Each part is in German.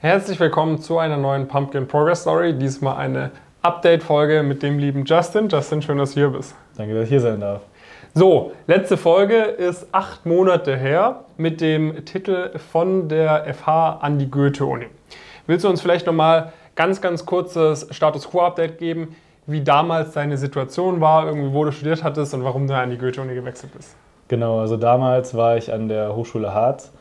Herzlich willkommen zu einer neuen Pumpkin Progress Story. Diesmal eine Update-Folge mit dem lieben Justin. Justin, schön, dass du hier bist. Danke, dass ich hier sein darf. So, letzte Folge ist acht Monate her mit dem Titel von der FH an die Goethe-Uni. Willst du uns vielleicht nochmal ganz, ganz kurzes Status Quo-Update geben, wie damals deine Situation war, irgendwie wo du studiert hattest und warum du an die Goethe-Uni gewechselt bist? Genau, also damals war ich an der Hochschule Harz.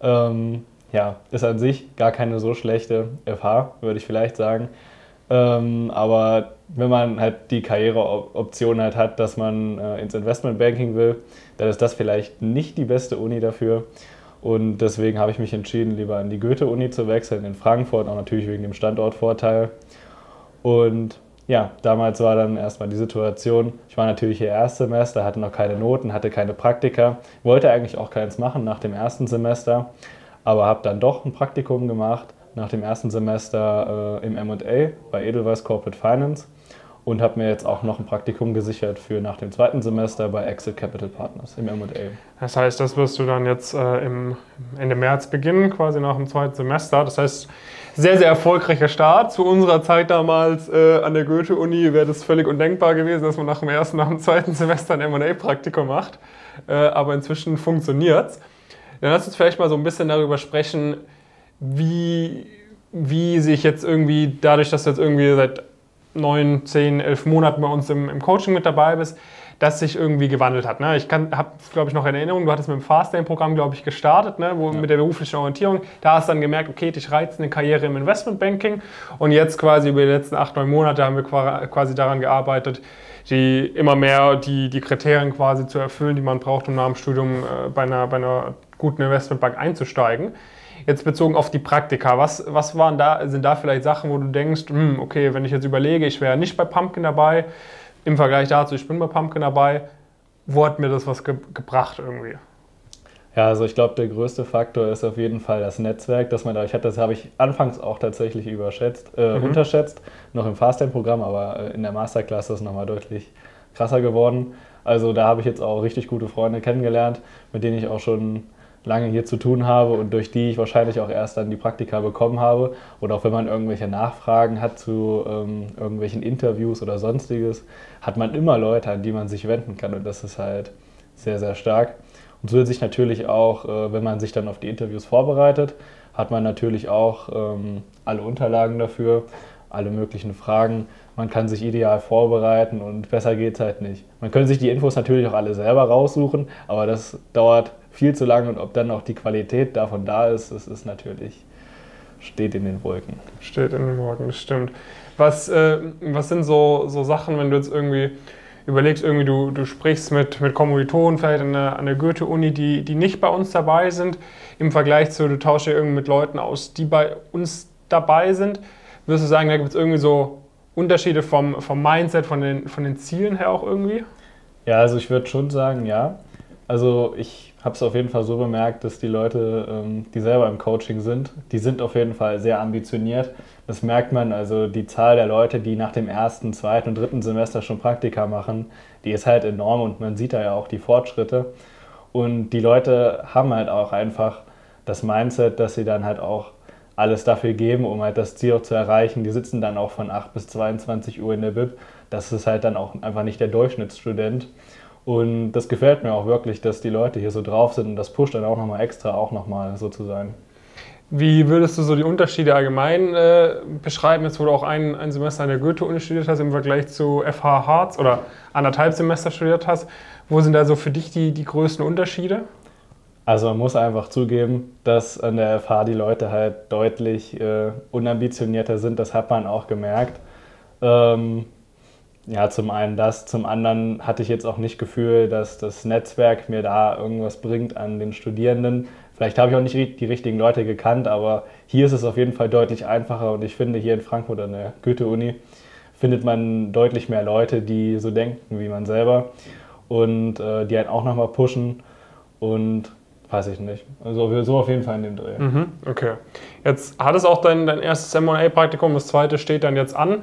Ähm, ja, ist an sich gar keine so schlechte FH, würde ich vielleicht sagen. Ähm, aber wenn man halt die Karriereoption halt hat, dass man äh, ins Investmentbanking will, dann ist das vielleicht nicht die beste Uni dafür. Und deswegen habe ich mich entschieden, lieber an die Goethe-Uni zu wechseln in Frankfurt, auch natürlich wegen dem Standortvorteil. Und ja, damals war dann erstmal die Situation, ich war natürlich hier Erstsemester, hatte noch keine Noten, hatte keine Praktika, wollte eigentlich auch keins machen nach dem ersten Semester, aber habe dann doch ein Praktikum gemacht nach dem ersten Semester äh, im M&A bei Edelweiss Corporate Finance und habe mir jetzt auch noch ein Praktikum gesichert für nach dem zweiten Semester bei Exit Capital Partners im M&A. Das heißt, das wirst du dann jetzt äh, im Ende März beginnen, quasi nach dem zweiten Semester. Das heißt, sehr, sehr erfolgreicher Start. Zu unserer Zeit damals äh, an der Goethe-Uni wäre das völlig undenkbar gewesen, dass man nach dem ersten, nach dem zweiten Semester ein M&A-Praktikum macht. Äh, aber inzwischen funktioniert es. Dann lass uns vielleicht mal so ein bisschen darüber sprechen, wie, wie sich jetzt irgendwie, dadurch, dass du jetzt irgendwie seit neun, zehn, elf Monaten bei uns im, im Coaching mit dabei bist, das sich irgendwie gewandelt hat. Ne? Ich habe glaube ich, noch in Erinnerung, du hattest mit dem Fastlane-Programm, glaube ich, gestartet, ne? Wo, ja. mit der beruflichen Orientierung. Da hast du dann gemerkt, okay, dich reizt eine Karriere im Investmentbanking. Und jetzt quasi über die letzten acht, neun Monate haben wir quasi daran gearbeitet, die immer mehr die, die Kriterien quasi zu erfüllen, die man braucht, um nach dem Studium äh, bei, einer, bei einer guten Investmentbank einzusteigen. Jetzt bezogen auf die Praktika, was, was waren da, sind da vielleicht Sachen, wo du denkst, hm, okay, wenn ich jetzt überlege, ich wäre nicht bei Pumpkin dabei, im Vergleich dazu, ich bin bei Pumpkin dabei, wo hat mir das was ge gebracht irgendwie? Ja, also ich glaube, der größte Faktor ist auf jeden Fall das Netzwerk, das man da, ich hatte, das habe ich anfangs auch tatsächlich überschätzt, äh, mhm. unterschätzt, noch im Fasttime-Programm, aber äh, in der Masterclass ist es nochmal deutlich krasser geworden. Also da habe ich jetzt auch richtig gute Freunde kennengelernt, mit denen ich auch schon lange hier zu tun habe und durch die ich wahrscheinlich auch erst dann die Praktika bekommen habe. Oder auch wenn man irgendwelche Nachfragen hat zu ähm, irgendwelchen Interviews oder sonstiges, hat man immer Leute, an die man sich wenden kann und das ist halt sehr, sehr stark. Und zusätzlich natürlich auch, äh, wenn man sich dann auf die Interviews vorbereitet, hat man natürlich auch ähm, alle Unterlagen dafür, alle möglichen Fragen. Man kann sich ideal vorbereiten und besser geht es halt nicht. Man könnte sich die Infos natürlich auch alle selber raussuchen, aber das dauert viel zu lang und ob dann auch die Qualität davon da ist, das ist natürlich, steht in den Wolken. Steht in den Wolken, das stimmt. Was, äh, was sind so, so Sachen, wenn du jetzt irgendwie überlegst, irgendwie du, du sprichst mit, mit Kommilitonen vielleicht an der, an der Goethe-Uni, die, die nicht bei uns dabei sind, im Vergleich zu, du tauschst ja irgendwie mit Leuten aus, die bei uns dabei sind, würdest du sagen, da gibt es irgendwie so Unterschiede vom, vom Mindset, von den, von den Zielen her auch irgendwie? Ja, also ich würde schon sagen, ja. Also ich habe es auf jeden Fall so bemerkt, dass die Leute, ähm, die selber im Coaching sind, die sind auf jeden Fall sehr ambitioniert. Das merkt man, also die Zahl der Leute, die nach dem ersten, zweiten und dritten Semester schon Praktika machen, die ist halt enorm und man sieht da ja auch die Fortschritte. Und die Leute haben halt auch einfach das Mindset, dass sie dann halt auch alles dafür geben, um halt das Ziel auch zu erreichen. Die sitzen dann auch von 8 bis 22 Uhr in der Bib. Das ist halt dann auch einfach nicht der Durchschnittsstudent. Und das gefällt mir auch wirklich, dass die Leute hier so drauf sind und das pusht dann auch nochmal extra, auch nochmal so zu sein. Wie würdest du so die Unterschiede allgemein äh, beschreiben, jetzt wo du auch ein, ein Semester an der Goethe-Uni studiert hast im Vergleich zu FH Harz oder anderthalb Semester studiert hast? Wo sind da so für dich die, die größten Unterschiede? Also man muss einfach zugeben, dass an der FH die Leute halt deutlich äh, unambitionierter sind. Das hat man auch gemerkt. Ähm, ja, zum einen das, zum anderen hatte ich jetzt auch nicht Gefühl, dass das Netzwerk mir da irgendwas bringt an den Studierenden. Vielleicht habe ich auch nicht die richtigen Leute gekannt, aber hier ist es auf jeden Fall deutlich einfacher und ich finde, hier in Frankfurt an der Goethe-Uni findet man deutlich mehr Leute, die so denken wie man selber und äh, die einen auch nochmal pushen und weiß ich nicht. Also so auf jeden Fall in dem Dreh. Mhm, okay. Jetzt hat es auch dein, dein erstes M&A-Praktikum, das zweite steht dann jetzt an.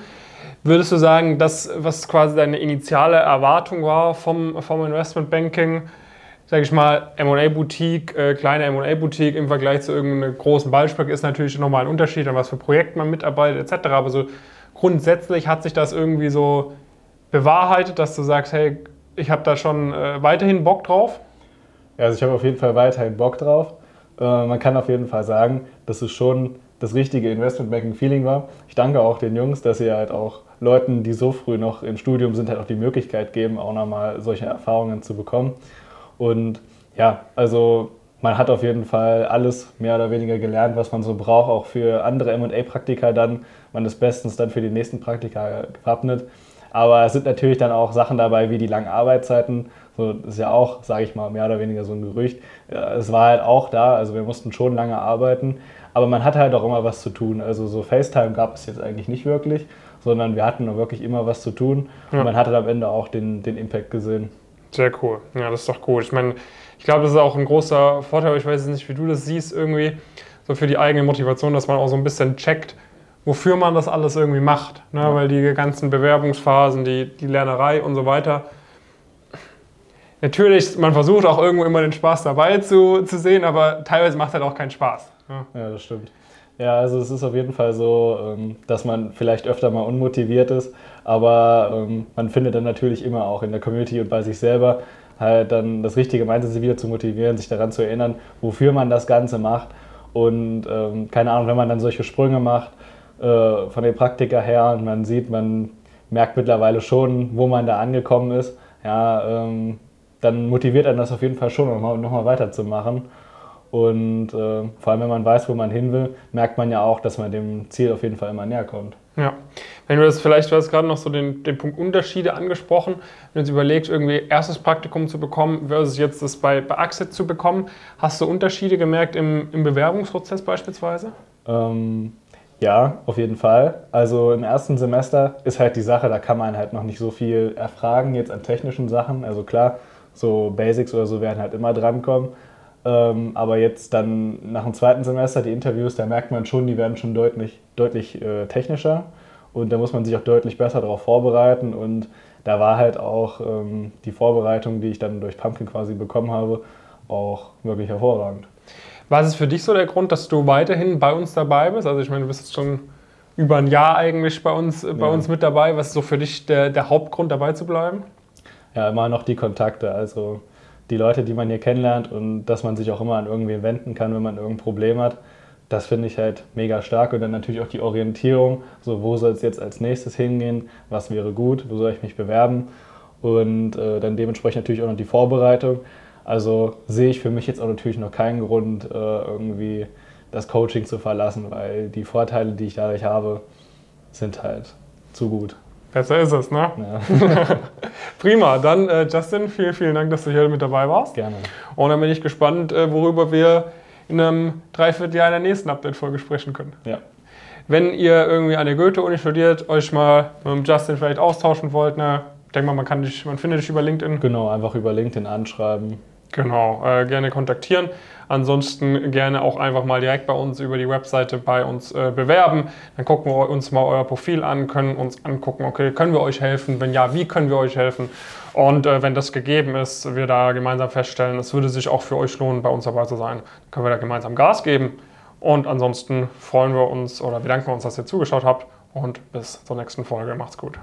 Würdest du sagen, das, was quasi deine initiale Erwartung war vom, vom Investmentbanking, sage ich mal, M&A-Boutique, äh, kleine M&A-Boutique im Vergleich zu irgendeinem großen Ballspark ist natürlich nochmal ein Unterschied, an was für Projekt man mitarbeitet etc. Aber so grundsätzlich hat sich das irgendwie so bewahrheitet, dass du sagst, hey, ich habe da schon äh, weiterhin Bock drauf? Ja, also ich habe auf jeden Fall weiterhin Bock drauf. Äh, man kann auf jeden Fall sagen, dass es schon das richtige Investment-Banking-Feeling war. Ich danke auch den Jungs, dass sie halt auch Leuten, die so früh noch im Studium sind, halt auch die Möglichkeit geben, auch nochmal solche Erfahrungen zu bekommen. Und ja, also man hat auf jeden Fall alles mehr oder weniger gelernt, was man so braucht, auch für andere MA-Praktika dann. Man ist bestens dann für die nächsten Praktika gewappnet. Aber es sind natürlich dann auch Sachen dabei, wie die langen Arbeitszeiten. So, das ist ja auch, sage ich mal, mehr oder weniger so ein Gerücht. Es war halt auch da, also wir mussten schon lange arbeiten. Aber man hatte halt auch immer was zu tun. Also so FaceTime gab es jetzt eigentlich nicht wirklich, sondern wir hatten wirklich immer was zu tun. Ja. Und man hatte am Ende auch den, den Impact gesehen. Sehr cool. Ja, das ist doch gut. Ich meine, ich glaube, das ist auch ein großer Vorteil. Ich weiß nicht, wie du das siehst, irgendwie so für die eigene Motivation, dass man auch so ein bisschen checkt, wofür man das alles irgendwie macht. Ne? Ja. Weil die ganzen Bewerbungsphasen, die, die Lernerei und so weiter. Natürlich, man versucht auch irgendwo immer den Spaß dabei zu, zu sehen, aber teilweise macht halt auch keinen Spaß. Ja. ja, das stimmt. Ja, also es ist auf jeden Fall so, ähm, dass man vielleicht öfter mal unmotiviert ist, aber ähm, man findet dann natürlich immer auch in der Community und bei sich selber halt dann das richtige Mindset, sich wieder zu motivieren, sich daran zu erinnern, wofür man das Ganze macht. Und ähm, keine Ahnung, wenn man dann solche Sprünge macht äh, von den Praktika her und man sieht, man merkt mittlerweile schon, wo man da angekommen ist, ja, dann motiviert einen das auf jeden Fall schon, nochmal noch mal weiterzumachen. Und äh, vor allem, wenn man weiß, wo man hin will, merkt man ja auch, dass man dem Ziel auf jeden Fall immer näher kommt. Ja, wenn du das vielleicht, du hast gerade noch so den, den Punkt Unterschiede angesprochen, wenn du jetzt überlegst, irgendwie erstes Praktikum zu bekommen versus jetzt das bei, bei Axit zu bekommen, hast du Unterschiede gemerkt im, im Bewerbungsprozess beispielsweise? Ähm, ja, auf jeden Fall. Also im ersten Semester ist halt die Sache, da kann man halt noch nicht so viel erfragen jetzt an technischen Sachen. Also klar, so Basics oder so werden halt immer drankommen. Ähm, aber jetzt dann nach dem zweiten Semester die Interviews, da merkt man schon, die werden schon deutlich, deutlich äh, technischer und da muss man sich auch deutlich besser darauf vorbereiten und da war halt auch ähm, die Vorbereitung, die ich dann durch Pumpkin quasi bekommen habe, auch wirklich hervorragend. Was ist für dich so der Grund, dass du weiterhin bei uns dabei bist? Also ich meine, du bist jetzt schon über ein Jahr eigentlich bei uns, bei ja. uns mit dabei. Was ist so für dich der, der Hauptgrund, dabei zu bleiben? Ja, immer noch die Kontakte. Also die Leute, die man hier kennenlernt und dass man sich auch immer an irgendwen wenden kann, wenn man irgendein Problem hat. Das finde ich halt mega stark und dann natürlich auch die Orientierung, so wo soll es jetzt als nächstes hingehen, was wäre gut, wo soll ich mich bewerben und äh, dann dementsprechend natürlich auch noch die Vorbereitung. Also sehe ich für mich jetzt auch natürlich noch keinen Grund, äh, irgendwie das Coaching zu verlassen, weil die Vorteile, die ich dadurch habe, sind halt zu gut. Besser ist es, ne? Ja. Prima, dann äh, Justin, vielen, vielen Dank, dass du hier mit dabei warst. Gerne. Und dann bin ich gespannt, äh, worüber wir in einem Dreivierteljahr in der nächsten Update-Folge sprechen können. Ja. Wenn ihr irgendwie an der Goethe-Uni studiert, euch mal mit Justin vielleicht austauschen wollt, ne? ich denke mal, man, kann dich, man findet dich über LinkedIn. Genau, einfach über LinkedIn anschreiben. Genau, äh, gerne kontaktieren. Ansonsten gerne auch einfach mal direkt bei uns über die Webseite bei uns äh, bewerben. Dann gucken wir uns mal euer Profil an, können uns angucken, okay, können wir euch helfen? Wenn ja, wie können wir euch helfen? Und äh, wenn das gegeben ist, wir da gemeinsam feststellen, es würde sich auch für euch lohnen, bei uns dabei zu sein, können wir da gemeinsam Gas geben. Und ansonsten freuen wir uns oder bedanken wir uns, dass ihr zugeschaut habt und bis zur nächsten Folge. Macht's gut.